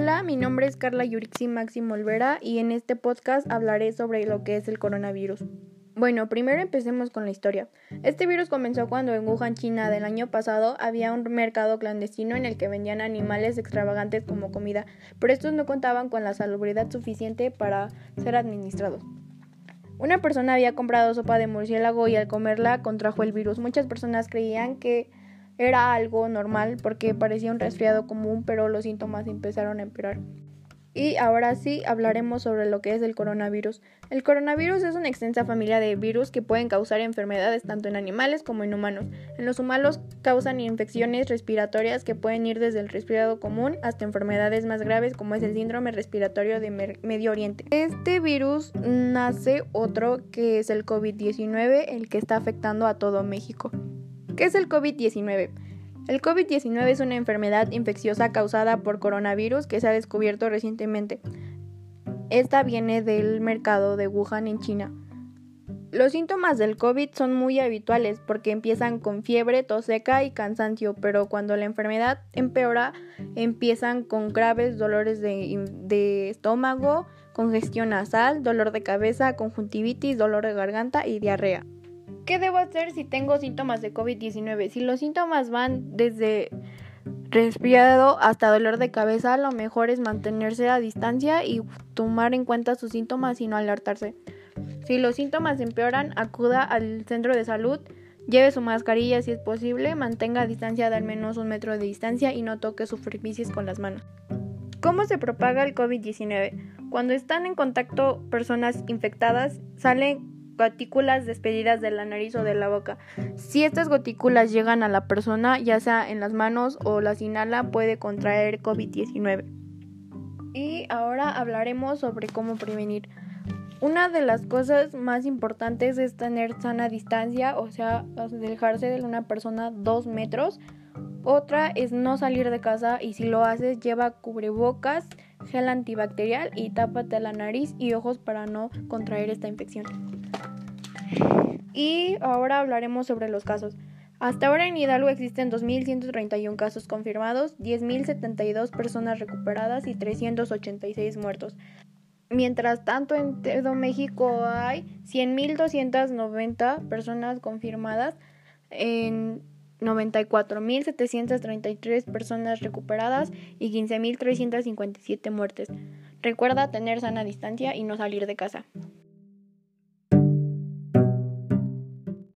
Hola, mi nombre es Carla Yurixi Máximo Olvera y en este podcast hablaré sobre lo que es el coronavirus. Bueno, primero empecemos con la historia. Este virus comenzó cuando en Wuhan, China, del año pasado había un mercado clandestino en el que vendían animales extravagantes como comida, pero estos no contaban con la salubridad suficiente para ser administrados. Una persona había comprado sopa de murciélago y al comerla contrajo el virus. Muchas personas creían que era algo normal porque parecía un resfriado común, pero los síntomas empezaron a empeorar. Y ahora sí hablaremos sobre lo que es el coronavirus. El coronavirus es una extensa familia de virus que pueden causar enfermedades tanto en animales como en humanos. En los humanos causan infecciones respiratorias que pueden ir desde el resfriado común hasta enfermedades más graves como es el síndrome respiratorio de Medio Oriente. Este virus nace otro que es el COVID-19, el que está afectando a todo México. ¿Qué es el COVID-19? El COVID-19 es una enfermedad infecciosa causada por coronavirus que se ha descubierto recientemente. Esta viene del mercado de Wuhan en China. Los síntomas del COVID son muy habituales porque empiezan con fiebre, tos seca y cansancio, pero cuando la enfermedad empeora, empiezan con graves dolores de, de, estómago, congestión nasal, dolor de cabeza, conjuntivitis, dolor de garganta y diarrea. ¿Qué debo hacer si tengo síntomas de COVID-19? Si los síntomas van desde resfriado hasta dolor de cabeza, lo mejor es mantenerse a distancia y tomar en cuenta sus síntomas y no alertarse. Si los síntomas empeoran, acuda al centro de salud, lleve su mascarilla si es posible, mantenga a distancia de al menos un metro de distancia y no toque superficies con las manos. ¿Cómo se propaga el COVID-19? Cuando están en contacto personas infectadas, salen gotículas despedidas de la nariz o de la boca. Si estas gotículas llegan a la persona, ya sea en las manos o las inhala, puede contraer COVID-19. Y ahora hablaremos sobre cómo prevenir. Una de las cosas más importantes es tener sana distancia, o sea, dejarse de una persona dos metros. Otra es no salir de casa y si lo haces lleva cubrebocas, gel antibacterial y tápate la nariz y ojos para no contraer esta infección. Y ahora hablaremos sobre los casos. Hasta ahora en Hidalgo existen 2.131 casos confirmados, 10.072 personas recuperadas y 386 muertos. Mientras tanto, en todo México hay 100.290 personas confirmadas, en 94.733 personas recuperadas y 15.357 muertes. Recuerda tener sana distancia y no salir de casa.